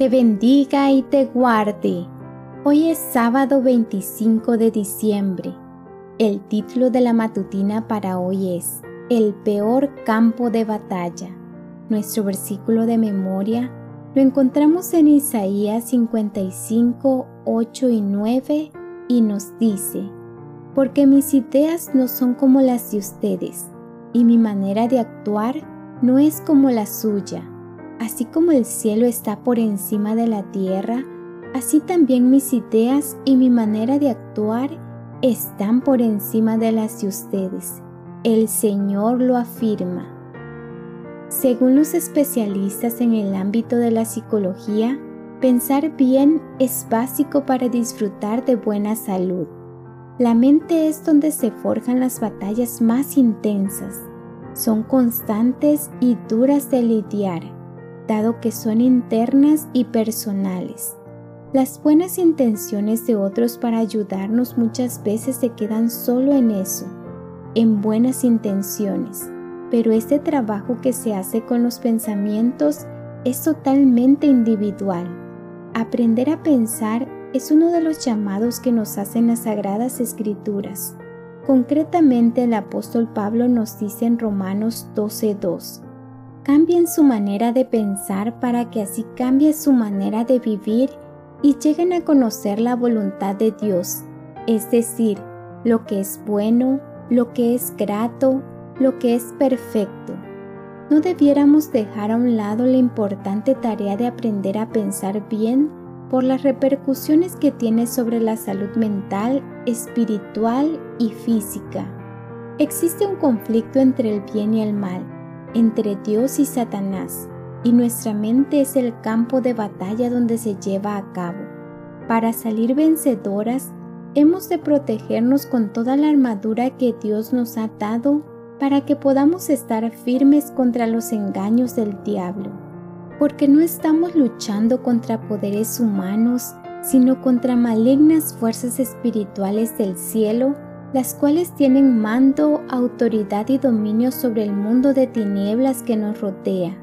te bendiga y te guarde. Hoy es sábado 25 de diciembre. El título de la matutina para hoy es El peor campo de batalla. Nuestro versículo de memoria lo encontramos en Isaías 55, 8 y 9 y nos dice, Porque mis ideas no son como las de ustedes, y mi manera de actuar no es como la suya. Así como el cielo está por encima de la tierra, así también mis ideas y mi manera de actuar están por encima de las de ustedes. El Señor lo afirma. Según los especialistas en el ámbito de la psicología, pensar bien es básico para disfrutar de buena salud. La mente es donde se forjan las batallas más intensas. Son constantes y duras de lidiar, dado que son internas y personales. Las buenas intenciones de otros para ayudarnos muchas veces se quedan solo en eso, en buenas intenciones pero este trabajo que se hace con los pensamientos es totalmente individual. Aprender a pensar es uno de los llamados que nos hacen las sagradas escrituras. Concretamente el apóstol Pablo nos dice en Romanos 12:2, cambien su manera de pensar para que así cambie su manera de vivir y lleguen a conocer la voluntad de Dios, es decir, lo que es bueno, lo que es grato, lo que es perfecto. ¿No debiéramos dejar a un lado la importante tarea de aprender a pensar bien por las repercusiones que tiene sobre la salud mental, espiritual y física? Existe un conflicto entre el bien y el mal, entre Dios y Satanás, y nuestra mente es el campo de batalla donde se lleva a cabo. Para salir vencedoras, hemos de protegernos con toda la armadura que Dios nos ha dado para que podamos estar firmes contra los engaños del diablo, porque no estamos luchando contra poderes humanos, sino contra malignas fuerzas espirituales del cielo, las cuales tienen mando, autoridad y dominio sobre el mundo de tinieblas que nos rodea.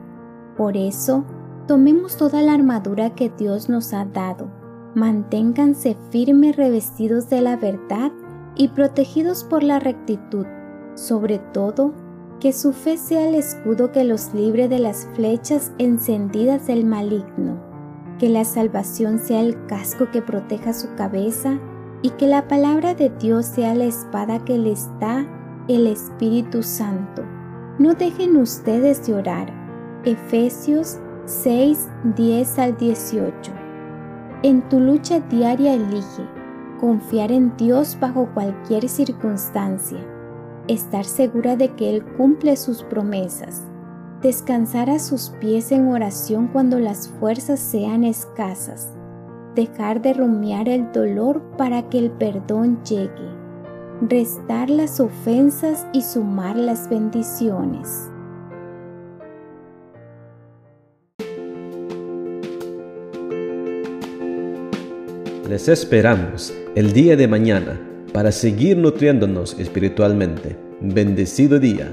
Por eso, tomemos toda la armadura que Dios nos ha dado, manténganse firmes revestidos de la verdad y protegidos por la rectitud. Sobre todo, que su fe sea el escudo que los libre de las flechas encendidas del maligno, que la salvación sea el casco que proteja su cabeza y que la palabra de Dios sea la espada que les da el Espíritu Santo. No dejen ustedes de orar. Efesios 6, 10 al 18. En tu lucha diaria elige confiar en Dios bajo cualquier circunstancia estar segura de que Él cumple sus promesas, descansar a sus pies en oración cuando las fuerzas sean escasas, dejar de rumiar el dolor para que el perdón llegue, restar las ofensas y sumar las bendiciones. Les esperamos el día de mañana para seguir nutriéndonos espiritualmente. Bendecido día.